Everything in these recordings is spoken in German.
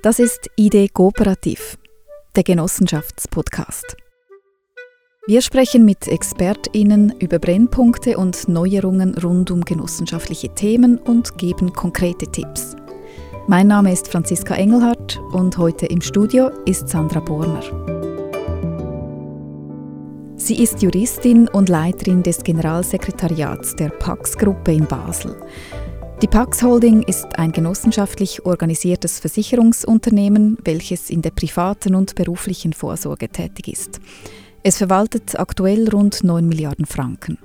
Das ist Idee Kooperativ, der Genossenschaftspodcast. Wir sprechen mit ExpertInnen über Brennpunkte und Neuerungen rund um genossenschaftliche Themen und geben konkrete Tipps. Mein Name ist Franziska Engelhardt und heute im Studio ist Sandra Borner. Sie ist Juristin und Leiterin des Generalsekretariats der Pax-Gruppe in Basel. Die Pax Holding ist ein genossenschaftlich organisiertes Versicherungsunternehmen, welches in der privaten und beruflichen Vorsorge tätig ist. Es verwaltet aktuell rund 9 Milliarden Franken.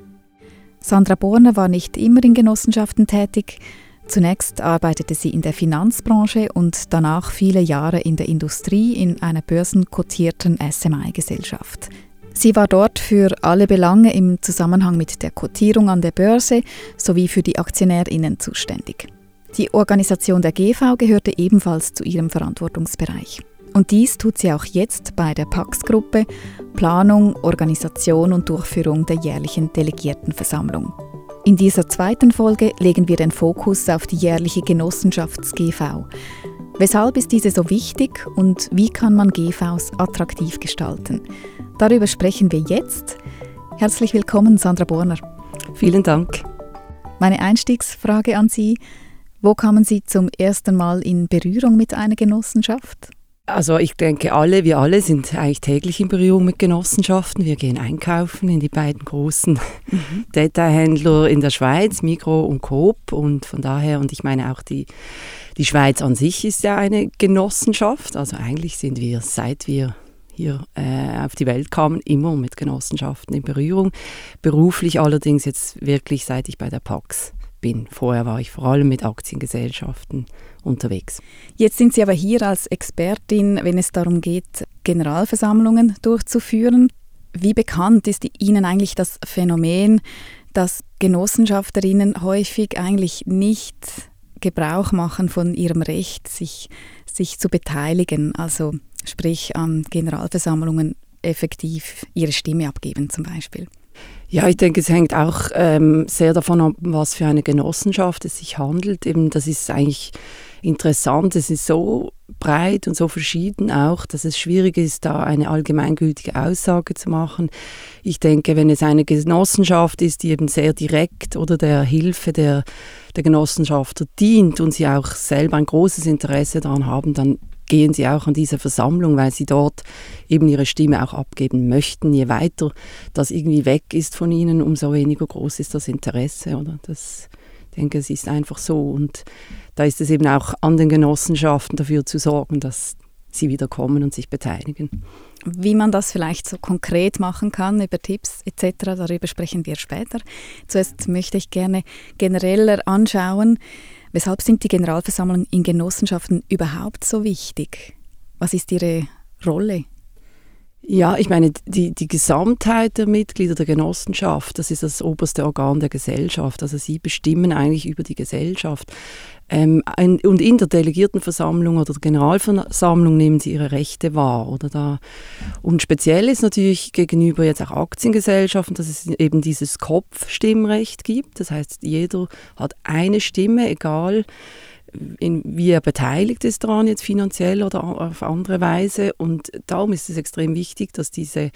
Sandra Borner war nicht immer in Genossenschaften tätig. Zunächst arbeitete sie in der Finanzbranche und danach viele Jahre in der Industrie in einer börsenkotierten SMI-Gesellschaft. Sie war dort für alle Belange im Zusammenhang mit der Kotierung an der Börse sowie für die Aktionärinnen zuständig. Die Organisation der GV gehörte ebenfalls zu ihrem Verantwortungsbereich. Und dies tut sie auch jetzt bei der Pax-Gruppe, Planung, Organisation und Durchführung der jährlichen Delegiertenversammlung. In dieser zweiten Folge legen wir den Fokus auf die jährliche Genossenschafts-GV. Weshalb ist diese so wichtig und wie kann man GVs attraktiv gestalten? Darüber sprechen wir jetzt. Herzlich willkommen, Sandra Borner. Vielen Dank. Meine Einstiegsfrage an Sie. Wo kamen Sie zum ersten Mal in Berührung mit einer Genossenschaft? Also ich denke, alle, wir alle sind eigentlich täglich in Berührung mit Genossenschaften. Wir gehen einkaufen in die beiden großen mhm. Detailhändler in der Schweiz, Migro und Coop. Und von daher, und ich meine auch die, die Schweiz an sich ist ja eine Genossenschaft. Also eigentlich sind wir, seit wir hier äh, auf die Welt kamen, immer mit Genossenschaften in Berührung. Beruflich allerdings jetzt wirklich, seit ich bei der Pax bin. Vorher war ich vor allem mit Aktiengesellschaften unterwegs. Jetzt sind Sie aber hier als Expertin, wenn es darum geht, Generalversammlungen durchzuführen. Wie bekannt ist Ihnen eigentlich das Phänomen, dass Genossenschafterinnen häufig eigentlich nicht Gebrauch machen von ihrem Recht, sich, sich zu beteiligen, also sprich an Generalversammlungen effektiv ihre Stimme abgeben zum Beispiel? Ja, ich denke, es hängt auch ähm, sehr davon ab, was für eine Genossenschaft es sich handelt. Eben, das ist eigentlich interessant. Es ist so breit und so verschieden auch, dass es schwierig ist, da eine allgemeingültige Aussage zu machen. Ich denke, wenn es eine Genossenschaft ist, die eben sehr direkt oder der Hilfe der, der Genossenschaft dient und sie auch selber ein großes Interesse daran haben, dann gehen sie auch an diese Versammlung, weil sie dort eben ihre Stimme auch abgeben möchten. Je weiter das irgendwie weg ist von ihnen, umso weniger groß ist das Interesse. Oder? Das, ich denke, es ist einfach so. Und da ist es eben auch an den Genossenschaften dafür zu sorgen, dass sie wieder kommen und sich beteiligen. Wie man das vielleicht so konkret machen kann über Tipps etc., darüber sprechen wir später. Zuerst möchte ich gerne genereller anschauen, Weshalb sind die Generalversammlungen in Genossenschaften überhaupt so wichtig? Was ist ihre Rolle? Ja, ich meine, die, die Gesamtheit der Mitglieder der Genossenschaft, das ist das oberste Organ der Gesellschaft. Also sie bestimmen eigentlich über die Gesellschaft. Ähm, ein, und in der Delegiertenversammlung oder der Generalversammlung nehmen sie ihre Rechte wahr. Oder da. Und speziell ist natürlich gegenüber jetzt auch Aktiengesellschaften, dass es eben dieses Kopfstimmrecht gibt. Das heißt, jeder hat eine Stimme, egal in, wie er beteiligt ist daran, jetzt finanziell oder auf andere Weise. Und darum ist es extrem wichtig, dass diese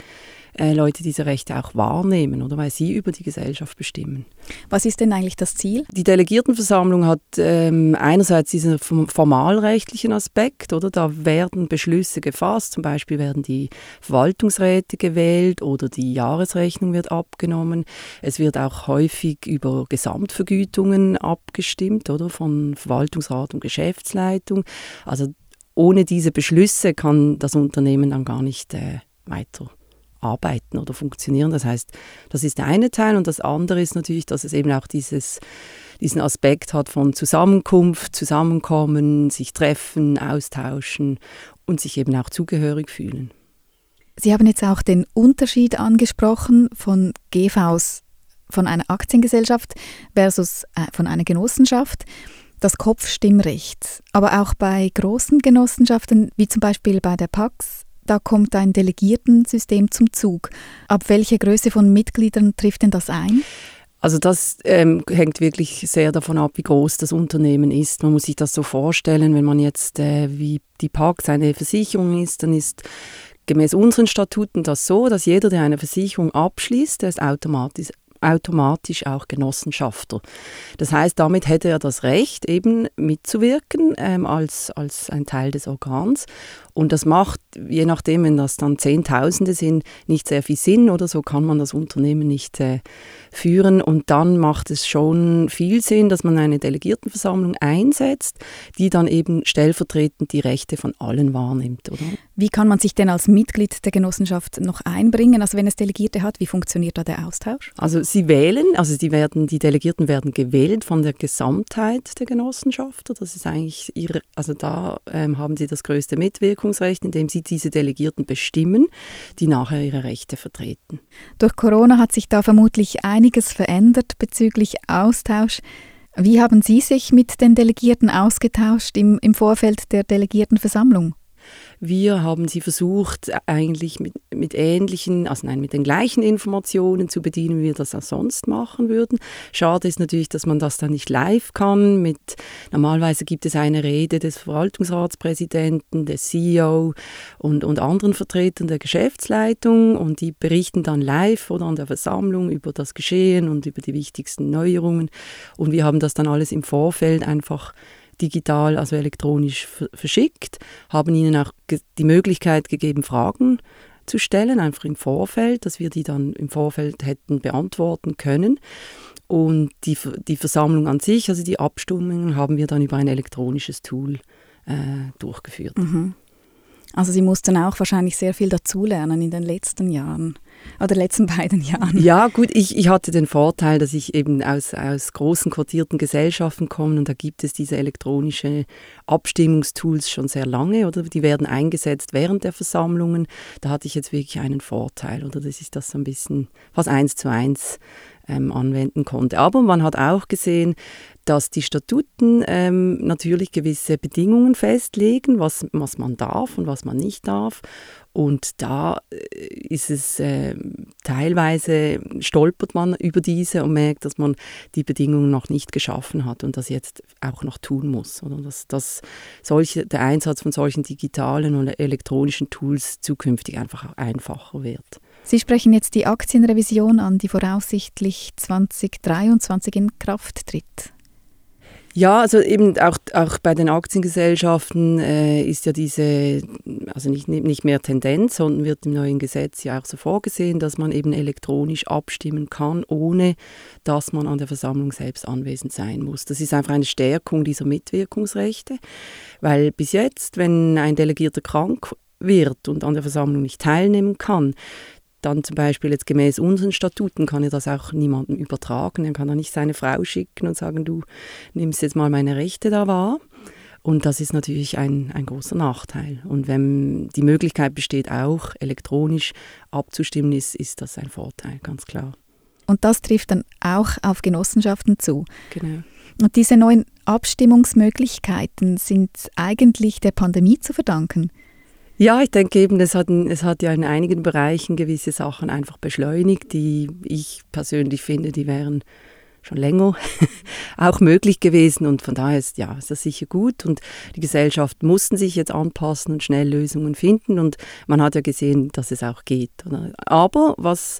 äh, Leute diese Rechte auch wahrnehmen, oder weil sie über die Gesellschaft bestimmen. Was ist denn eigentlich das Ziel? Die Delegiertenversammlung hat ähm, einerseits diesen formalrechtlichen Aspekt, oder da werden Beschlüsse gefasst, zum Beispiel werden die Verwaltungsräte gewählt oder die Jahresrechnung wird abgenommen. Es wird auch häufig über Gesamtvergütungen abgestimmt, oder von Verwaltungsrat und Geschäftsleitung. Also ohne diese Beschlüsse kann das Unternehmen dann gar nicht äh, weiter arbeiten oder funktionieren. Das heißt, das ist der eine Teil und das andere ist natürlich, dass es eben auch dieses, diesen Aspekt hat von Zusammenkunft, Zusammenkommen, sich treffen, austauschen und sich eben auch zugehörig fühlen. Sie haben jetzt auch den Unterschied angesprochen von GVs von einer Aktiengesellschaft versus äh, von einer Genossenschaft das Kopfstimmrecht. Aber auch bei großen Genossenschaften, wie zum Beispiel bei der Pax, da kommt ein Delegiertensystem zum Zug. Ab welcher Größe von Mitgliedern trifft denn das ein? Also das ähm, hängt wirklich sehr davon ab, wie groß das Unternehmen ist. Man muss sich das so vorstellen, wenn man jetzt äh, wie die Park eine Versicherung ist, dann ist gemäß unseren Statuten das so, dass jeder, der eine Versicherung abschließt, der ist automatisch automatisch auch Genossenschafter. Das heißt, damit hätte er das Recht, eben mitzuwirken ähm, als, als ein Teil des Organs. Und das macht, je nachdem, wenn das dann Zehntausende sind, nicht sehr viel Sinn oder so kann man das Unternehmen nicht äh, führen. Und dann macht es schon viel Sinn, dass man eine Delegiertenversammlung einsetzt, die dann eben stellvertretend die Rechte von allen wahrnimmt. Oder? Wie kann man sich denn als Mitglied der Genossenschaft noch einbringen? Also wenn es Delegierte hat, wie funktioniert da der Austausch? Also sie wählen, also die, werden, die Delegierten werden gewählt von der Gesamtheit der Genossenschafter. Das ist eigentlich ihre, also da ähm, haben sie das größte Mitwirkung Mitwirkungsrecht, indem sie diese Delegierten bestimmen, die nachher ihre Rechte vertreten. Durch Corona hat sich da vermutlich einiges verändert bezüglich Austausch. Wie haben Sie sich mit den Delegierten ausgetauscht im, im Vorfeld der Delegiertenversammlung? Wir haben sie versucht, eigentlich mit, mit ähnlichen, also nein, mit den gleichen Informationen zu bedienen, wie wir das auch sonst machen würden. Schade ist natürlich, dass man das dann nicht live kann. Mit, normalerweise gibt es eine Rede des Verwaltungsratspräsidenten, des CEO und, und anderen Vertretern der Geschäftsleitung und die berichten dann live oder an der Versammlung über das Geschehen und über die wichtigsten Neuerungen. Und wir haben das dann alles im Vorfeld einfach digital, also elektronisch verschickt, haben ihnen auch die Möglichkeit gegeben, Fragen zu stellen, einfach im Vorfeld, dass wir die dann im Vorfeld hätten beantworten können. Und die, die Versammlung an sich, also die Abstimmungen, haben wir dann über ein elektronisches Tool äh, durchgeführt. Mhm. Also Sie mussten auch wahrscheinlich sehr viel dazulernen in den letzten Jahren oder letzten beiden Jahren. Ja, gut, ich, ich hatte den Vorteil, dass ich eben aus, aus großen quotierten Gesellschaften komme und da gibt es diese elektronischen Abstimmungstools schon sehr lange oder die werden eingesetzt während der Versammlungen. Da hatte ich jetzt wirklich einen Vorteil oder das ist das so ein bisschen fast eins zu eins ähm, anwenden konnte. Aber man hat auch gesehen, dass die Statuten ähm, natürlich gewisse Bedingungen festlegen, was, was man darf und was man nicht darf. Und da äh, ist es äh, teilweise, stolpert man über diese und merkt, dass man die Bedingungen noch nicht geschaffen hat und das jetzt auch noch tun muss. Oder dass, dass solche, der Einsatz von solchen digitalen oder elektronischen Tools zukünftig einfach einfacher wird. Sie sprechen jetzt die Aktienrevision an, die voraussichtlich 2023 in Kraft tritt. Ja, also eben auch, auch bei den Aktiengesellschaften äh, ist ja diese, also nicht, nicht mehr Tendenz, sondern wird im neuen Gesetz ja auch so vorgesehen, dass man eben elektronisch abstimmen kann, ohne dass man an der Versammlung selbst anwesend sein muss. Das ist einfach eine Stärkung dieser Mitwirkungsrechte, weil bis jetzt, wenn ein Delegierter krank wird und an der Versammlung nicht teilnehmen kann, dann zum Beispiel jetzt gemäß unseren Statuten kann er das auch niemandem übertragen. Er kann da nicht seine Frau schicken und sagen, du nimmst jetzt mal meine Rechte da wahr. Und das ist natürlich ein, ein großer Nachteil. Und wenn die Möglichkeit besteht, auch elektronisch abzustimmen, ist, ist das ein Vorteil, ganz klar. Und das trifft dann auch auf Genossenschaften zu. Genau. Und diese neuen Abstimmungsmöglichkeiten sind eigentlich der Pandemie zu verdanken. Ja, ich denke eben, es hat, es hat ja in einigen Bereichen gewisse Sachen einfach beschleunigt, die ich persönlich finde, die wären schon länger auch möglich gewesen. Und von daher ist, ja, ist das sicher gut. Und die Gesellschaft mussten sich jetzt anpassen und schnell Lösungen finden. Und man hat ja gesehen, dass es auch geht. Aber was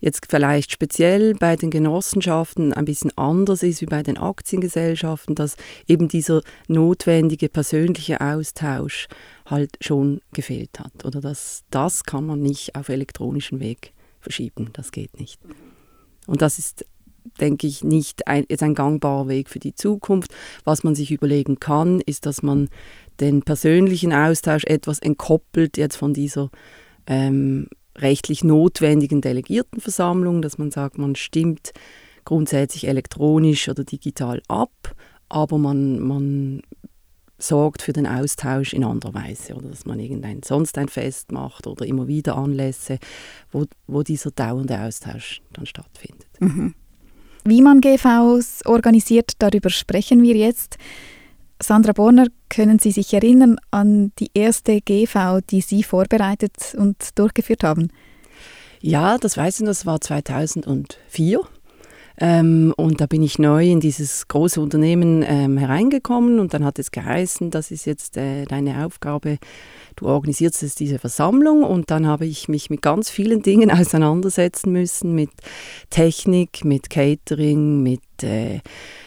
jetzt vielleicht speziell bei den Genossenschaften ein bisschen anders ist wie bei den Aktiengesellschaften, dass eben dieser notwendige persönliche Austausch halt schon gefehlt hat. Oder das, das kann man nicht auf elektronischen Weg verschieben. Das geht nicht. Und das ist, denke ich, nicht ein, jetzt ein gangbarer Weg für die Zukunft. Was man sich überlegen kann, ist, dass man den persönlichen Austausch etwas entkoppelt jetzt von dieser ähm, rechtlich notwendigen Delegiertenversammlung, dass man sagt, man stimmt grundsätzlich elektronisch oder digital ab, aber man, man sorgt für den Austausch in anderer Weise oder dass man irgendein sonst ein Fest macht oder immer wieder Anlässe, wo, wo dieser dauernde Austausch dann stattfindet. Mhm. Wie man GVs organisiert, darüber sprechen wir jetzt. Sandra Borner, können Sie sich erinnern an die erste GV, die Sie vorbereitet und durchgeführt haben? Ja, das weiß ich, das war 2004. Ähm, und da bin ich neu in dieses große Unternehmen ähm, hereingekommen und dann hat es geheißen, das ist jetzt äh, deine Aufgabe, du organisierst jetzt diese Versammlung und dann habe ich mich mit ganz vielen Dingen auseinandersetzen müssen, mit Technik, mit Catering, mit äh,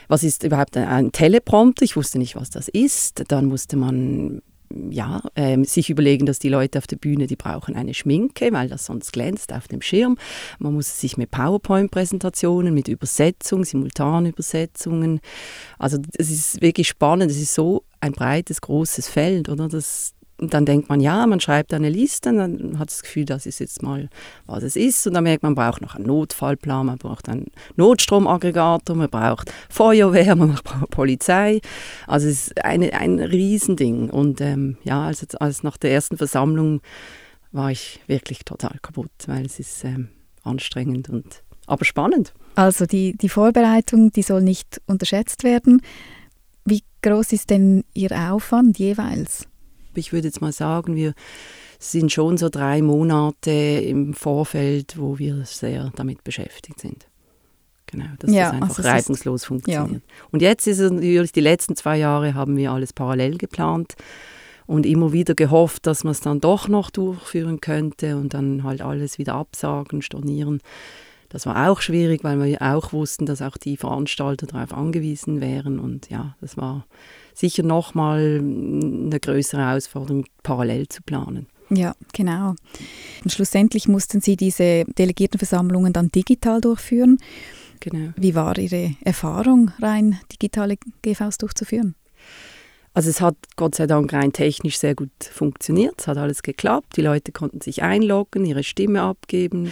was ist überhaupt ein, ein Teleprompter, ich wusste nicht, was das ist, dann musste man ja, äh, sich überlegen, dass die Leute auf der Bühne, die brauchen eine Schminke, weil das sonst glänzt auf dem Schirm. Man muss sich mit PowerPoint-Präsentationen, mit Übersetzung, Simultanübersetzungen. Also es ist wirklich spannend. Es ist so ein breites, großes Feld, oder? Das, und dann denkt man, ja, man schreibt eine Liste, dann hat das Gefühl, das ist jetzt mal, was es ist. Und dann merkt man, man braucht noch einen Notfallplan, man braucht einen Notstromaggregator, man braucht Feuerwehr, man braucht Polizei. Also es ist eine, ein Riesending. Und ähm, ja, also, als nach der ersten Versammlung war ich wirklich total kaputt, weil es ist ähm, anstrengend und aber spannend. Also die, die Vorbereitung, die soll nicht unterschätzt werden. Wie groß ist denn Ihr Aufwand jeweils? Ich würde jetzt mal sagen, wir sind schon so drei Monate im Vorfeld, wo wir sehr damit beschäftigt sind. Genau, dass ja, das einfach also reibungslos funktioniert. Ja. Und jetzt ist es natürlich, die letzten zwei Jahre haben wir alles parallel geplant und immer wieder gehofft, dass man es dann doch noch durchführen könnte und dann halt alles wieder absagen, stornieren. Das war auch schwierig, weil wir auch wussten, dass auch die Veranstalter darauf angewiesen wären und ja, das war sicher nochmal eine größere Herausforderung, parallel zu planen. Ja, genau. Und schlussendlich mussten Sie diese Delegiertenversammlungen dann digital durchführen. Genau. Wie war Ihre Erfahrung, rein digitale GVs durchzuführen? Also es hat Gott sei Dank rein technisch sehr gut funktioniert. Es hat alles geklappt. Die Leute konnten sich einloggen, ihre Stimme abgeben.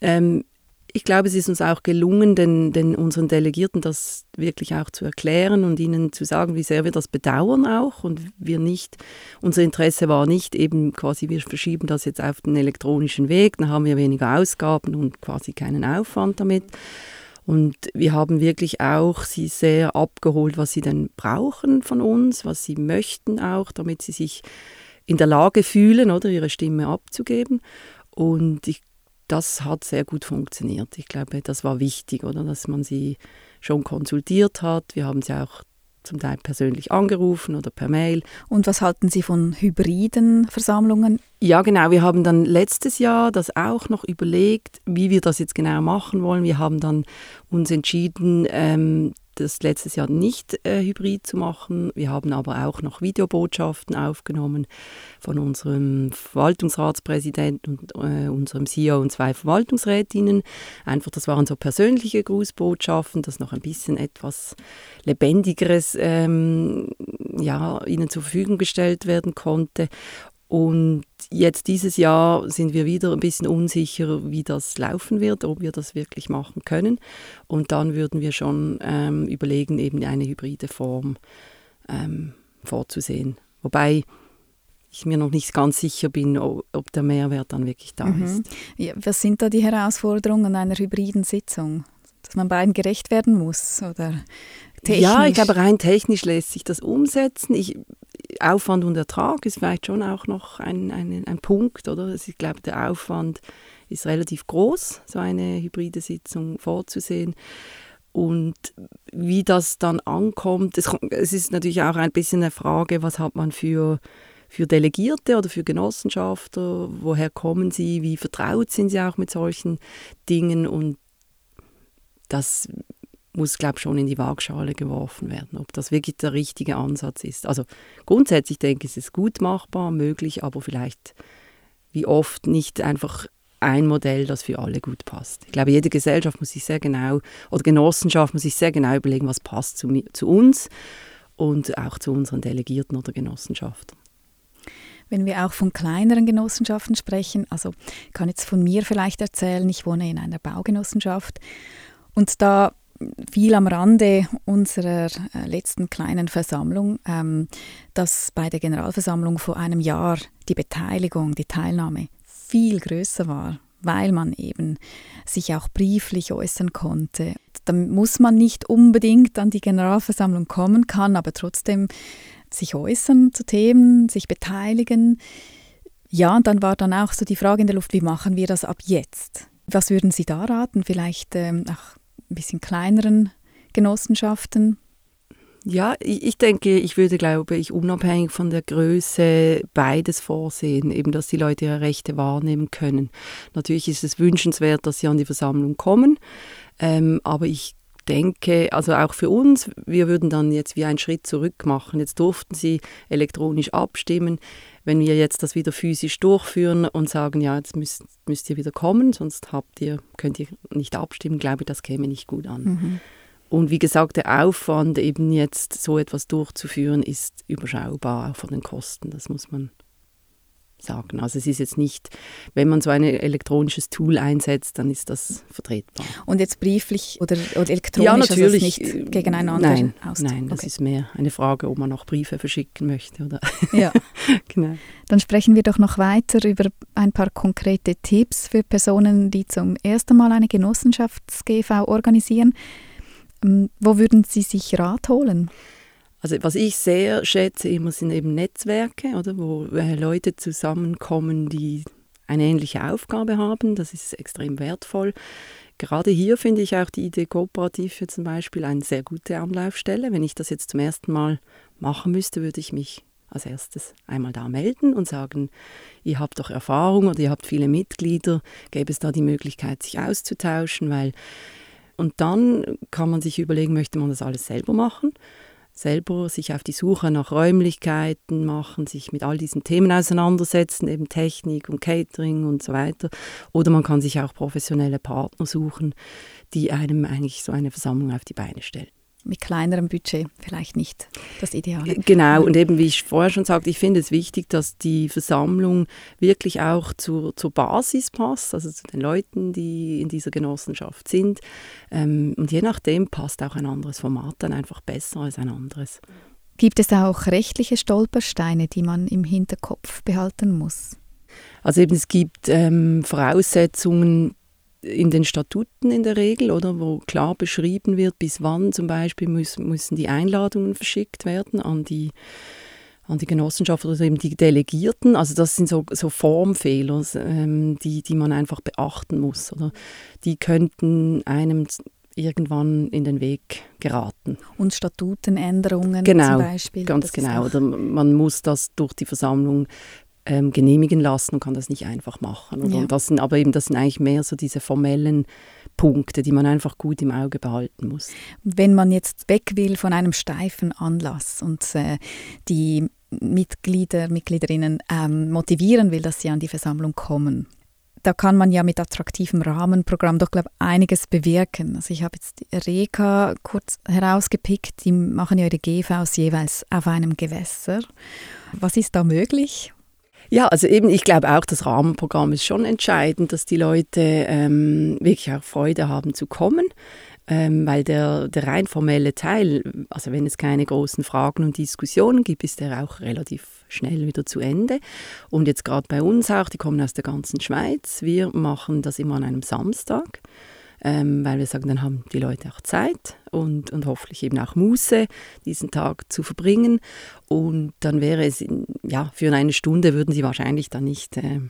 Ähm, ich glaube, es ist uns auch gelungen, den, den, unseren Delegierten das wirklich auch zu erklären und ihnen zu sagen, wie sehr wir das bedauern auch und wir nicht, unser Interesse war nicht eben quasi, wir verschieben das jetzt auf den elektronischen Weg, dann haben wir weniger Ausgaben und quasi keinen Aufwand damit. Und wir haben wirklich auch sie sehr abgeholt, was sie denn brauchen von uns, was sie möchten auch, damit sie sich in der Lage fühlen, oder ihre Stimme abzugeben. Und ich das hat sehr gut funktioniert. Ich glaube, das war wichtig, oder, dass man sie schon konsultiert hat. Wir haben sie auch zum Teil persönlich angerufen oder per Mail. Und was halten Sie von hybriden Versammlungen? Ja, genau. Wir haben dann letztes Jahr das auch noch überlegt, wie wir das jetzt genau machen wollen. Wir haben dann uns entschieden, ähm, das letztes Jahr nicht äh, hybrid zu machen. Wir haben aber auch noch Videobotschaften aufgenommen von unserem Verwaltungsratspräsidenten und äh, unserem CEO und zwei Verwaltungsrätinnen. Einfach, das waren so persönliche Grußbotschaften, das noch ein bisschen etwas lebendigeres ähm, ja, ihnen zur Verfügung gestellt werden konnte. Und jetzt dieses Jahr sind wir wieder ein bisschen unsicher, wie das laufen wird, ob wir das wirklich machen können. Und dann würden wir schon ähm, überlegen, eben eine hybride Form ähm, vorzusehen. Wobei ich mir noch nicht ganz sicher bin, ob der Mehrwert dann wirklich da mhm. ist. Ja, was sind da die Herausforderungen einer hybriden Sitzung? Dass man beiden gerecht werden muss oder technisch? Ja, ich glaube, rein technisch lässt sich das umsetzen. Ich, Aufwand und Ertrag ist vielleicht schon auch noch ein, ein, ein Punkt, oder? Also ich glaube, der Aufwand ist relativ groß, so eine hybride Sitzung vorzusehen. Und wie das dann ankommt, es, es ist natürlich auch ein bisschen eine Frage, was hat man für, für Delegierte oder für Genossenschafter, woher kommen sie, wie vertraut sind sie auch mit solchen Dingen und das muss, glaube ich, schon in die Waagschale geworfen werden, ob das wirklich der richtige Ansatz ist. Also grundsätzlich denke ich, es ist gut machbar, möglich, aber vielleicht wie oft nicht einfach ein Modell, das für alle gut passt. Ich glaube, jede Gesellschaft muss sich sehr genau, oder Genossenschaft muss sich sehr genau überlegen, was passt zu, zu uns und auch zu unseren Delegierten oder Genossenschaften. Wenn wir auch von kleineren Genossenschaften sprechen, also ich kann jetzt von mir vielleicht erzählen, ich wohne in einer Baugenossenschaft und da viel am Rande unserer äh, letzten kleinen Versammlung, ähm, dass bei der Generalversammlung vor einem Jahr die Beteiligung, die Teilnahme viel größer war, weil man eben sich auch brieflich äußern konnte. Dann muss man nicht unbedingt an die Generalversammlung kommen, kann aber trotzdem sich äußern zu Themen, sich beteiligen. Ja, und dann war dann auch so die Frage in der Luft, wie machen wir das ab jetzt? Was würden Sie da raten? Vielleicht ähm, auch ein bisschen kleineren Genossenschaften? Ja, ich, denke, ich würde, glaube ich, unabhängig von der Größe beides vorsehen, eben, dass die Leute ihre Rechte wahrnehmen können. Natürlich ist es wünschenswert, dass sie an die Versammlung kommen, ähm, aber ich denke, also auch für uns, wir würden dann jetzt wie einen Schritt zurück machen. Jetzt durften sie elektronisch abstimmen. Wenn wir jetzt das wieder physisch durchführen und sagen, ja, jetzt müsst, müsst ihr wieder kommen, sonst habt ihr, könnt ihr nicht abstimmen, glaube ich, das käme nicht gut an. Mhm. Und wie gesagt, der Aufwand, eben jetzt so etwas durchzuführen, ist überschaubar, auch von den Kosten. Das muss man sagen. Also es ist jetzt nicht, wenn man so ein elektronisches Tool einsetzt, dann ist das vertretbar. Und jetzt brieflich oder, oder elektronisch, ja, natürlich, also nicht gegeneinander Nein, nein das okay. ist mehr eine Frage, ob man noch Briefe verschicken möchte. Oder ja. genau. Dann sprechen wir doch noch weiter über ein paar konkrete Tipps für Personen, die zum ersten Mal eine Genossenschafts-GV organisieren. Ähm, wo würden Sie sich Rat holen? Also was ich sehr schätze immer sind eben Netzwerke, oder, wo äh, Leute zusammenkommen, die eine ähnliche Aufgabe haben. Das ist extrem wertvoll. Gerade hier finde ich auch die Idee Kooperative zum Beispiel eine sehr gute Anlaufstelle. Wenn ich das jetzt zum ersten Mal machen müsste, würde ich mich als erstes einmal da melden und sagen, ihr habt doch Erfahrung oder ihr habt viele Mitglieder, gäbe es da die Möglichkeit, sich auszutauschen, weil und dann kann man sich überlegen, möchte man das alles selber machen selber sich auf die Suche nach Räumlichkeiten machen, sich mit all diesen Themen auseinandersetzen, eben Technik und Catering und so weiter. Oder man kann sich auch professionelle Partner suchen, die einem eigentlich so eine Versammlung auf die Beine stellen mit kleinerem Budget vielleicht nicht das Ideale. Genau, und eben wie ich vorher schon sagte, ich finde es wichtig, dass die Versammlung wirklich auch zur, zur Basis passt, also zu den Leuten, die in dieser Genossenschaft sind. Ähm, und je nachdem passt auch ein anderes Format dann einfach besser als ein anderes. Gibt es auch rechtliche Stolpersteine, die man im Hinterkopf behalten muss? Also eben es gibt ähm, Voraussetzungen, in den Statuten in der Regel, oder, wo klar beschrieben wird, bis wann zum Beispiel müssen, müssen die Einladungen verschickt werden an die, an die Genossenschaft oder eben die Delegierten. Also das sind so, so Formfehler, ähm, die, die man einfach beachten muss. Oder die könnten einem irgendwann in den Weg geraten. Und Statutenänderungen genau, zum Beispiel. Ganz genau. Oder man muss das durch die Versammlung ähm, genehmigen lassen und kann das nicht einfach machen. Ja. Und das sind aber eben, das sind eigentlich mehr so diese formellen Punkte, die man einfach gut im Auge behalten muss. Wenn man jetzt weg will von einem steifen Anlass und äh, die Mitglieder, Mitgliederinnen ähm, motivieren will, dass sie an die Versammlung kommen, da kann man ja mit attraktivem Rahmenprogramm doch, glaube einiges bewirken. Also ich habe jetzt die Reka kurz herausgepickt, die machen ja ihre GVs jeweils auf einem Gewässer. Was ist da möglich? Ja, also eben, ich glaube auch, das Rahmenprogramm ist schon entscheidend, dass die Leute ähm, wirklich auch Freude haben zu kommen. Ähm, weil der, der rein formelle Teil, also wenn es keine großen Fragen und Diskussionen gibt, ist der auch relativ schnell wieder zu Ende. Und jetzt gerade bei uns auch, die kommen aus der ganzen Schweiz, wir machen das immer an einem Samstag ähm, weil wir sagen, dann haben die Leute auch Zeit und, und hoffentlich eben auch Muße, diesen Tag zu verbringen. Und dann wäre es, ja, für eine Stunde würden sie wahrscheinlich dann nicht äh,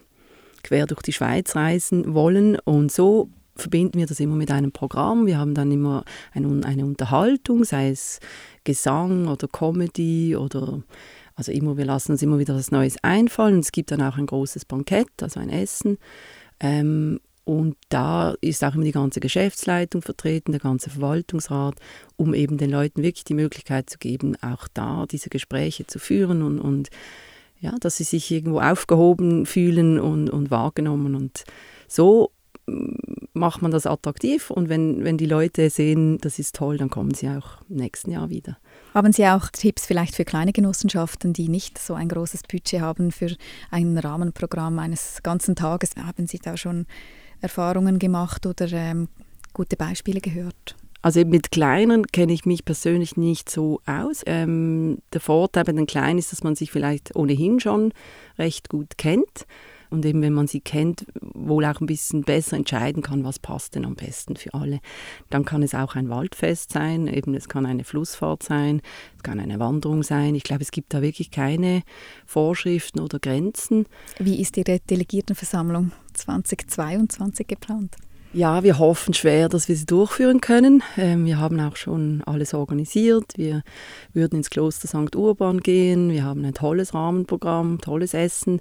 quer durch die Schweiz reisen wollen. Und so verbinden wir das immer mit einem Programm. Wir haben dann immer eine, eine Unterhaltung, sei es Gesang oder Comedy oder also immer, wir lassen uns immer wieder was Neues einfallen. Es gibt dann auch ein großes Bankett, also ein Essen. Ähm, und da ist auch immer die ganze Geschäftsleitung vertreten, der ganze Verwaltungsrat, um eben den Leuten wirklich die Möglichkeit zu geben, auch da diese Gespräche zu führen und, und ja, dass sie sich irgendwo aufgehoben fühlen und, und wahrgenommen. Und so mm, macht man das attraktiv und wenn, wenn die Leute sehen, das ist toll, dann kommen sie auch im nächsten Jahr wieder. Haben Sie auch Tipps vielleicht für kleine Genossenschaften, die nicht so ein großes Budget haben für ein Rahmenprogramm eines ganzen Tages? Haben Sie da schon Erfahrungen gemacht oder ähm, gute Beispiele gehört? Also mit Kleinen kenne ich mich persönlich nicht so aus. Ähm, der Vorteil bei den Kleinen ist, dass man sich vielleicht ohnehin schon recht gut kennt und eben wenn man sie kennt, wohl auch ein bisschen besser entscheiden kann, was passt denn am besten für alle. Dann kann es auch ein Waldfest sein, eben es kann eine Flussfahrt sein, es kann eine Wanderung sein. Ich glaube, es gibt da wirklich keine Vorschriften oder Grenzen. Wie ist Ihre Delegiertenversammlung 2022 geplant? Ja, wir hoffen schwer, dass wir sie durchführen können. Ähm, wir haben auch schon alles organisiert. Wir würden ins Kloster St. Urban gehen. Wir haben ein tolles Rahmenprogramm, tolles Essen.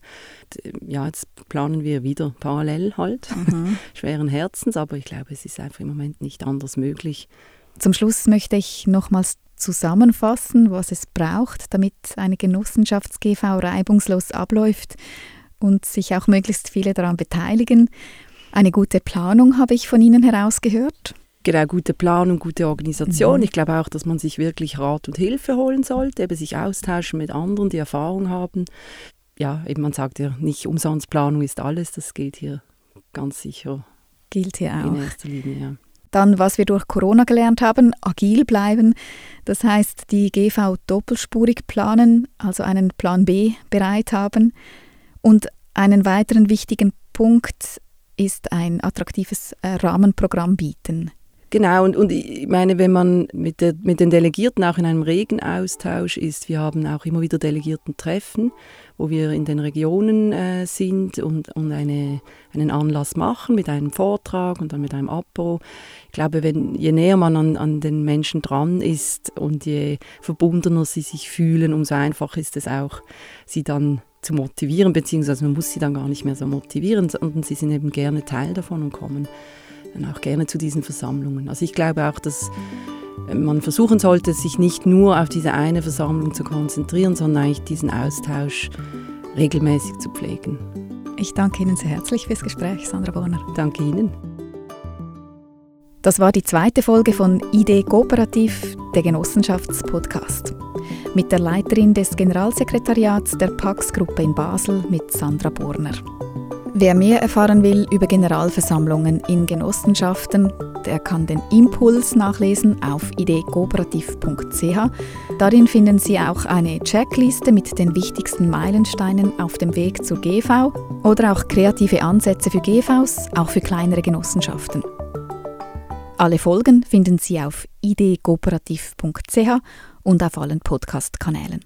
Ja, jetzt planen wir wieder parallel halt, mhm. schweren Herzens, aber ich glaube, es ist einfach im Moment nicht anders möglich. Zum Schluss möchte ich nochmals zusammenfassen, was es braucht, damit eine Genossenschafts-GV reibungslos abläuft und sich auch möglichst viele daran beteiligen. Eine gute Planung habe ich von Ihnen herausgehört. Genau, gute Planung, gute Organisation. Mhm. Ich glaube auch, dass man sich wirklich Rat und Hilfe holen sollte, eben sich austauschen mit anderen, die Erfahrung haben. Ja, eben man sagt ja nicht umsonst, Planung ist alles, das gilt hier ganz sicher. Gilt hier auch. In erster Linie, ja. Dann, was wir durch Corona gelernt haben, agil bleiben. Das heißt, die GV doppelspurig planen, also einen Plan B bereit haben. Und einen weiteren wichtigen Punkt, ist ein attraktives äh, Rahmenprogramm bieten. Genau, und, und ich meine, wenn man mit, der, mit den Delegierten auch in einem regen Austausch ist, wir haben auch immer wieder Delegierten-Treffen, wo wir in den Regionen äh, sind und, und eine, einen Anlass machen mit einem Vortrag und dann mit einem Apro. Ich glaube, wenn, je näher man an, an den Menschen dran ist und je verbundener sie sich fühlen, umso einfacher ist es auch, sie dann zu motivieren, beziehungsweise man muss sie dann gar nicht mehr so motivieren, sondern sie sind eben gerne Teil davon und kommen dann auch gerne zu diesen Versammlungen. Also ich glaube auch, dass man versuchen sollte, sich nicht nur auf diese eine Versammlung zu konzentrieren, sondern eigentlich diesen Austausch regelmäßig zu pflegen. Ich danke Ihnen sehr herzlich fürs Gespräch, Sandra Bonner. Danke Ihnen. Das war die zweite Folge von Idee Kooperativ, der Genossenschaftspodcast mit der Leiterin des Generalsekretariats der Pax-Gruppe in Basel mit Sandra Borner. Wer mehr erfahren will über Generalversammlungen in Genossenschaften, der kann den Impuls nachlesen auf ideekooperativ.ch. Darin finden Sie auch eine Checkliste mit den wichtigsten Meilensteinen auf dem Weg zur GV oder auch kreative Ansätze für GVs, auch für kleinere Genossenschaften. Alle Folgen finden Sie auf ideekooperativ.ch und auf allen Podcast-Kanälen.